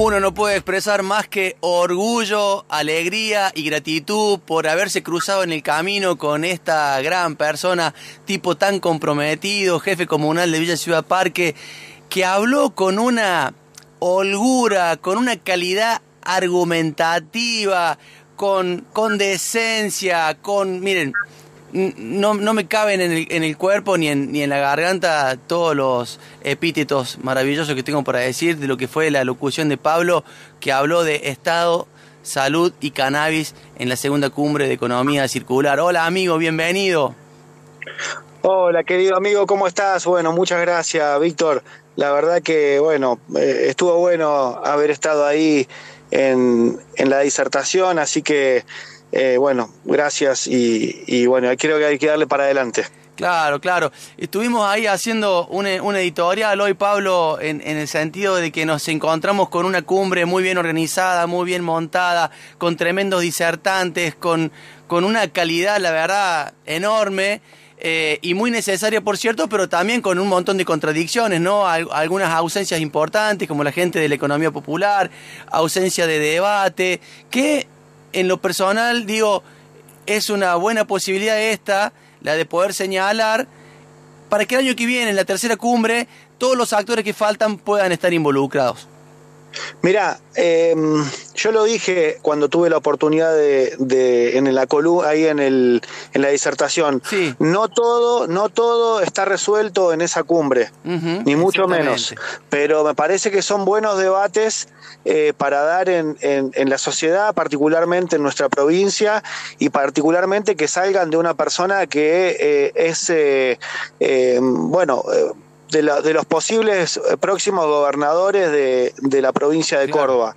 Uno no puede expresar más que orgullo, alegría y gratitud por haberse cruzado en el camino con esta gran persona, tipo tan comprometido, jefe comunal de Villa Ciudad Parque, que habló con una holgura, con una calidad argumentativa, con, con decencia, con, miren, no, no me caben en el, en el cuerpo ni en, ni en la garganta todos los epítetos maravillosos que tengo para decir de lo que fue la locución de Pablo, que habló de Estado, salud y cannabis en la segunda cumbre de economía circular. Hola amigo, bienvenido. Hola querido amigo, ¿cómo estás? Bueno, muchas gracias Víctor. La verdad que, bueno, eh, estuvo bueno haber estado ahí en, en la disertación, así que eh, bueno, gracias y, bueno, creo que hay que darle para adelante. Claro, claro. Estuvimos ahí haciendo un, editorial hoy, Pablo, en, el sentido de que nos encontramos con una cumbre muy bien organizada, muy bien montada, con tremendos disertantes, con, con una calidad, la verdad, enorme. Eh, y muy necesaria, por cierto, pero también con un montón de contradicciones, ¿no? algunas ausencias importantes, como la gente de la economía popular, ausencia de debate, que en lo personal digo, es una buena posibilidad esta, la de poder señalar, para que el año que viene, en la tercera cumbre, todos los actores que faltan puedan estar involucrados. Mira, em, yo lo dije cuando tuve la oportunidad de, en la ahí en, el, en la disertación. No todo, no todo está resuelto en esa cumbre, ni mucho menos. Pero me parece que son buenos debates eh, para dar en, en, la sociedad, particularmente en nuestra provincia, y particularmente que salgan de una persona que eh, es, eh, bueno, de, de, los posibles eh, próximos gobernadores de, de la provincia de Córdoba.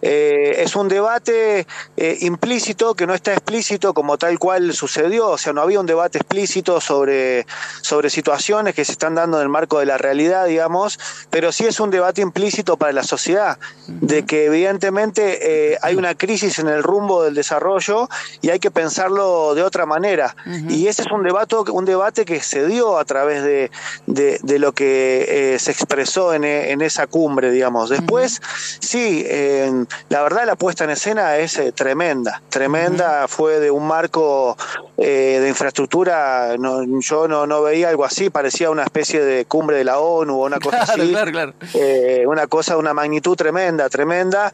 Eh, es un debate eh, implícito que no está explícito como tal cual sucedió, o sea, no había un debate explícito sobre, sobre situaciones que se están dando en el marco de la realidad, digamos, pero sí es un debate implícito para la sociedad, de que evidentemente hay una crisis en el rumbo del desarrollo y hay que pensarlo de otra manera. Y ese es un debate, un debate que se dio a través de, de, de lo que eh, se expresó en, esa cumbre, digamos. Después, sí, la verdad la puesta en escena es eh, tremenda, tremenda, fue de un marco eh, de infraestructura, yo no, no veía algo así, parecía una especie de cumbre de la ONU o una cosa así. Claro, claro. una cosa de una magnitud tremenda, tremenda.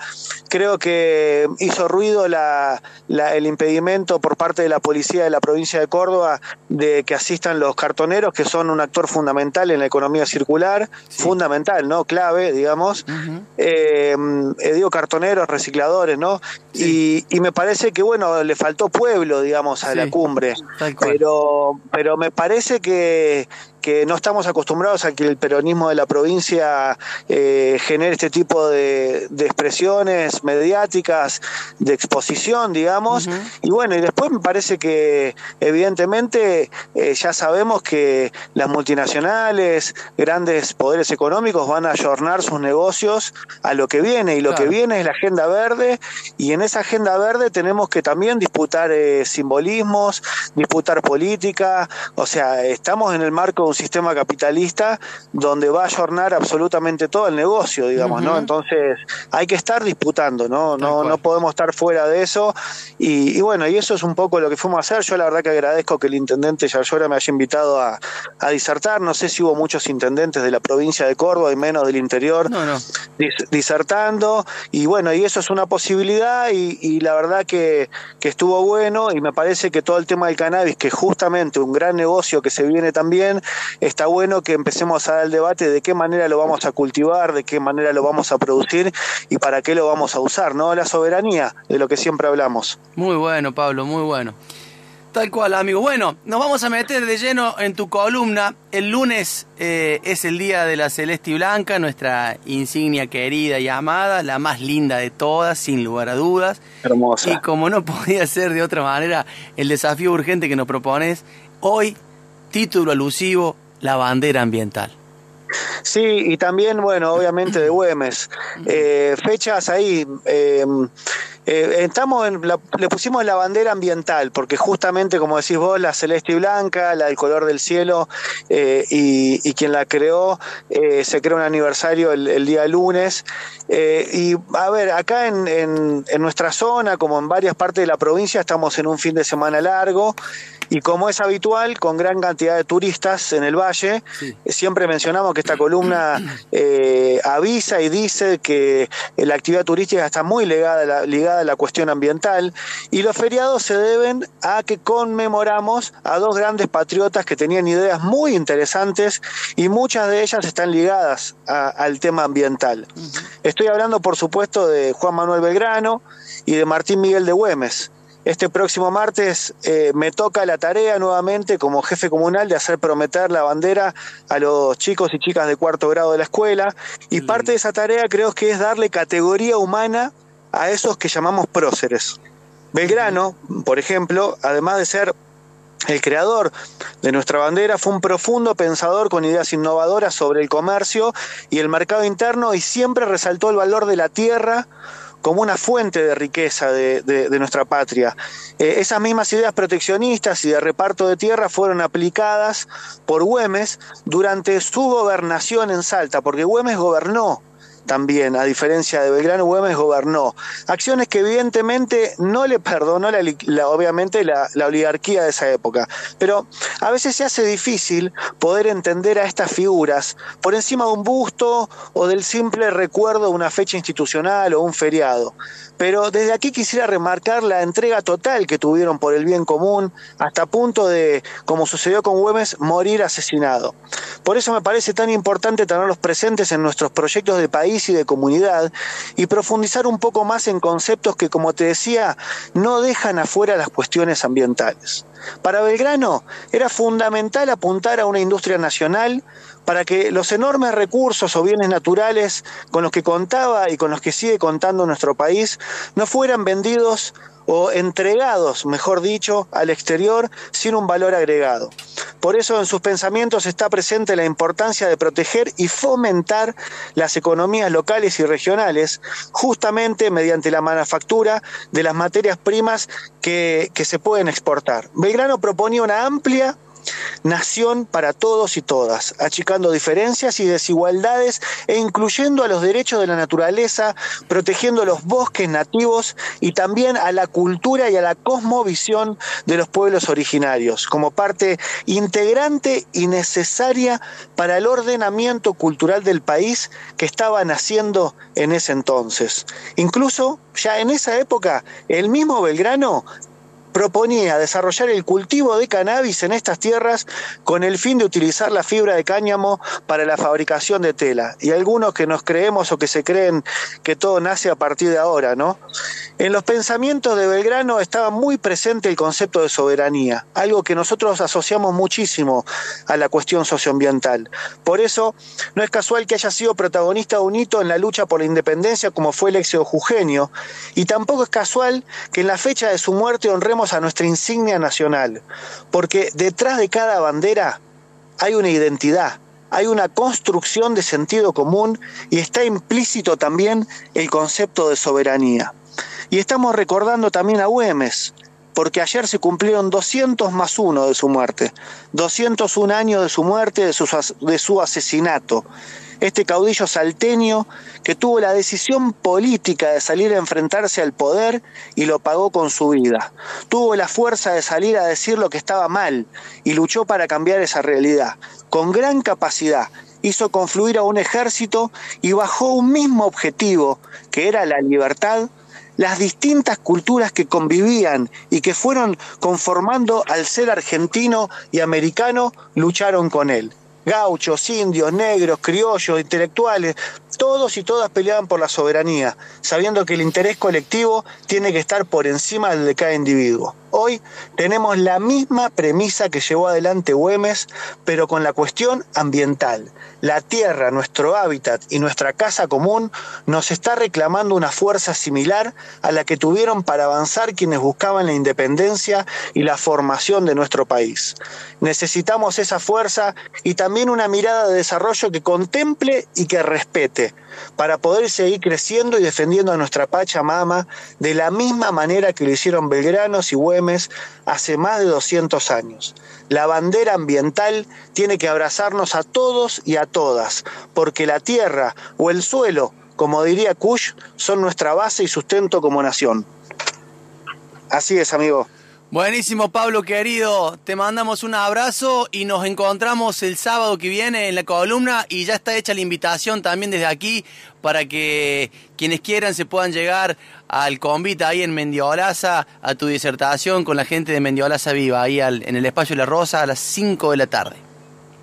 Creo que hizo ruido la, el impedimento por parte de la policía de la provincia de Córdoba de que asistan los cartoneros, que son un actor fundamental en la economía circular, fundamental, ¿no? Clave, digamos. Eh, eh, digo, cartoneros, recicladores, ¿no? Y, me parece que, bueno, le faltó pueblo, digamos, a la cumbre. Pero, pero me parece que, que no estamos acostumbrados a que el peronismo de la provincia eh, genere este tipo de, expresiones mediáticas, de exposición, digamos. Y bueno, y después me parece que evidentemente eh, ya sabemos que las multinacionales, grandes poderes económicos van a ayornar sus negocios a lo que viene, y lo que viene es la agenda verde, y en esa agenda verde tenemos que también disputar eh, simbolismos, disputar política, o sea, estamos en el marco un sistema capitalista donde va a ayornar absolutamente todo el negocio, digamos, ¿no? Entonces hay que estar disputando, ¿no? No, no podemos estar fuera de eso. Y, bueno, y eso es un poco lo que fuimos a hacer. Yo la verdad que agradezco que el intendente Yayora me haya invitado a, disertar. No sé si hubo muchos intendentes de la provincia de Córdoba y menos del interior disertando. Y bueno, y eso es una posibilidad y, la verdad que, que estuvo bueno y me parece que todo el tema del cannabis, que justamente un gran negocio que se viene también, está bueno que empecemos a dar el debate de qué manera lo vamos a cultivar, de qué manera lo vamos a producir y para qué lo vamos a usar, ¿no? La soberanía de lo que siempre hablamos. Muy bueno, Pablo, muy bueno. Tal cual, amigo. Bueno, nos vamos a meter de lleno en tu columna. El lunes eh, es el día de la Celeste y Blanca, nuestra insignia querida y amada, la más linda de todas, sin lugar a dudas. Hermosa. Y como no podía ser de otra manera, el desafío urgente que nos propones hoy título alusivo, la bandera ambiental. Sí, y también, bueno, obviamente de Güemes. Eh, fechas ahí. Eh, eh, estamos le pusimos la bandera ambiental, porque justamente, como decís vos, la celeste y blanca, la del color del cielo, eh, y, quien la creó, eh, se creó un aniversario el, día lunes. y a ver, acá en, en nuestra zona, como en varias partes de la provincia, estamos en un fin de semana largo. Y como es habitual, con gran cantidad de turistas en el valle, siempre mencionamos que esta columna eh, avisa y dice que la actividad turística está muy ligada a, la, ligada a la cuestión ambiental y los feriados se deben a que conmemoramos a dos grandes patriotas que tenían ideas muy interesantes y muchas de ellas están ligadas al tema ambiental. Estoy hablando, por supuesto, de Juan Manuel Belgrano y de Martín Miguel de Güemes. Este próximo martes eh, me toca la tarea nuevamente como jefe comunal de hacer prometer la bandera a los chicos y chicas de cuarto grado de la escuela y parte de esa tarea creo que es darle categoría humana a esos que llamamos próceres. Belgrano, por ejemplo, además de ser el creador de nuestra bandera fue un profundo pensador con ideas innovadoras sobre el comercio y el mercado interno y siempre resaltó el valor de la tierra como una fuente de riqueza de, nuestra patria. Eh, esas mismas ideas proteccionistas y de reparto de tierra fueron aplicadas por Güemes durante su gobernación en Salta, porque Güemes gobernó también, a diferencia de Belgrano, Güemes gobernó. Acciones que evidentemente no le perdonó la, obviamente la, oligarquía de esa época. Pero a veces se hace difícil poder entender a estas figuras por encima de un busto o del simple recuerdo de una fecha institucional o un feriado. Pero desde aquí quisiera remarcar la entrega total que tuvieron por el bien común, hasta punto de, como sucedió con Güemes, morir asesinado. Por eso me parece tan importante tenerlos presentes en nuestros proyectos de país y de comunidad y profundizar un poco más en conceptos que, como te decía, no dejan afuera las cuestiones ambientales. Para Belgrano era fundamental apuntar a una industria nacional para que los enormes recursos o bienes naturales con los que contaba y con los que sigue contando nuestro país no fueran vendidos o entregados, mejor dicho, al exterior sin un valor agregado. Por eso en sus pensamientos está presente la importancia de proteger y fomentar las economías locales y regionales, justamente mediante la manufactura de las materias primas que, que se pueden exportar. Belgrano proponía una amplia nación para todos y todas, achicando diferencias y desigualdades e incluyendo a los derechos de la naturaleza, protegiendo los bosques nativos y también a la cultura y a la cosmovisión de los pueblos originarios, como parte integrante y necesaria para el ordenamiento cultural del país que estaba naciendo en ese entonces. Incluso ya en esa época, el mismo Belgrano proponía desarrollar el cultivo de cannabis en estas tierras con el fin de utilizar la fibra de cáñamo para la fabricación de tela. Y algunos que nos creemos o que se creen que todo nace a partir de ahora, ¿no? En los pensamientos de Belgrano estaba muy presente el concepto de soberanía, algo que nosotros asociamos muchísimo a la cuestión socioambiental. Por eso, no es casual que haya sido protagonista de un hito en la lucha por la independencia como fue el Exio Jugenio, y tampoco es casual que en la fecha de su muerte honremos a nuestra insignia nacional, porque detrás de cada bandera hay una identidad, hay una construcción de sentido común y está implícito también el concepto de soberanía. Y estamos recordando también a Güemes, porque ayer se cumplieron 200 más uno de su muerte, 201 años de su muerte, de su, de su asesinato este caudillo salteño que tuvo la decisión política de salir a enfrentarse al poder y lo pagó con su vida. Tuvo la fuerza de salir a decir lo que estaba mal y luchó para cambiar esa realidad. Con gran capacidad hizo confluir a un ejército y bajo un mismo objetivo, que era la libertad, las distintas culturas que convivían y que fueron conformando al ser argentino y americano lucharon con él gauchos, indios, negros, criollos, intelectuales, todos y todas peleaban por la soberanía, sabiendo que el interés colectivo tiene que estar por encima del de cada individuo. Hoy tenemos la misma premisa que llevó adelante Güemes, pero con la cuestión ambiental. La tierra, nuestro hábitat y nuestra casa común nos está reclamando una fuerza similar a la que tuvieron para avanzar quienes buscaban la independencia y la formación de nuestro país. Necesitamos esa fuerza y también una mirada de desarrollo que contemple y que respete para poder seguir creciendo y defendiendo a nuestra Pachamama de la misma manera que lo hicieron Belgranos y Güemes hace más de 200 años. La bandera ambiental tiene que abrazarnos a todos y a todas, porque la tierra o el suelo, como diría Kush, son nuestra base y sustento como nación. Así es, amigo. Buenísimo, Pablo querido. Te mandamos un abrazo y nos encontramos el sábado que viene en la columna y ya está hecha la invitación también desde aquí para que quienes quieran se puedan llegar al convite ahí en Mendiolaza a tu disertación con la gente de Mendiolaza Viva, ahí en el espacio de la Rosa a las 5 de la tarde.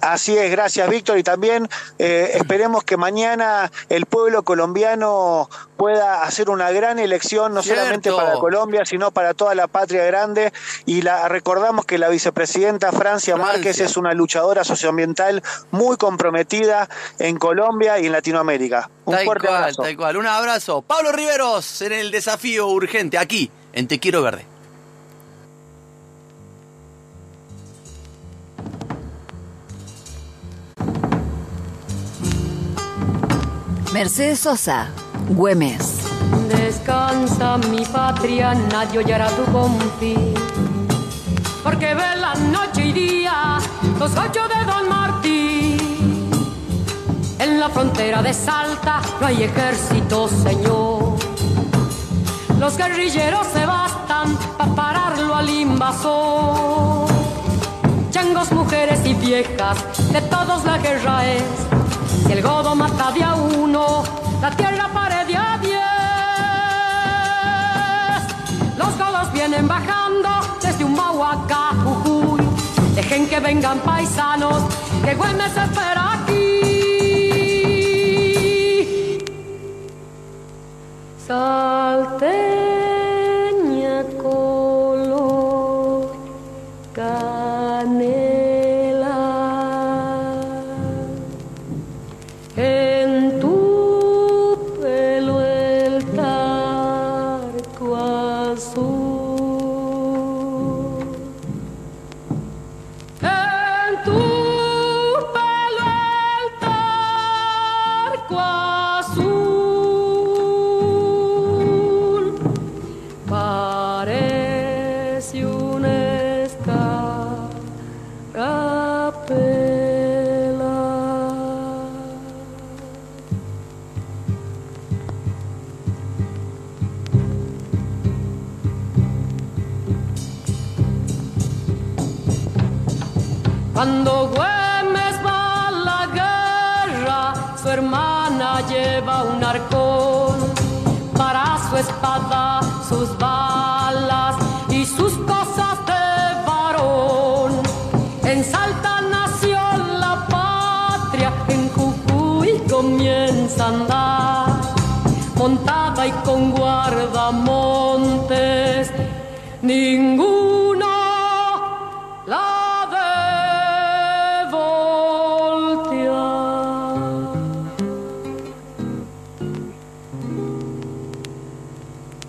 Así es, gracias Víctor. Y también eh, esperemos que mañana el pueblo colombiano pueda hacer una gran elección, no solamente para Colombia, sino para toda la patria grande. Y la, recordamos que la vicepresidenta Francia, Márquez es una luchadora socioambiental muy comprometida en Colombia y en Latinoamérica. Un fuerte abrazo. Tal cual, un abrazo. Pablo Riveros en el desafío urgente, aquí, en Te Quiero Verde. Mercedes Sosa, Güemes. Descansa mi patria, nadie oyará tu confín. Porque ve la noche y día los ocho de Don Martín. En la frontera de Salta no hay ejército, señor. Los guerrilleros se bastan para pararlo al invasor. Changos, mujeres y viejas, de todos la guerra es si el godo mata de a uno, la tierra pare de a diez. Los godos vienen bajando desde un Mahuaca, Jujuy. Dejen que vengan paisanos, que Güemes espera aquí. Cuando Güemes va a la guerra, su hermana lleva un arcón para su espada, sus balas y sus cosas de varón. En Salta nació la patria, en Jujuy comienza a andar, montada y con guardamontes. Ningún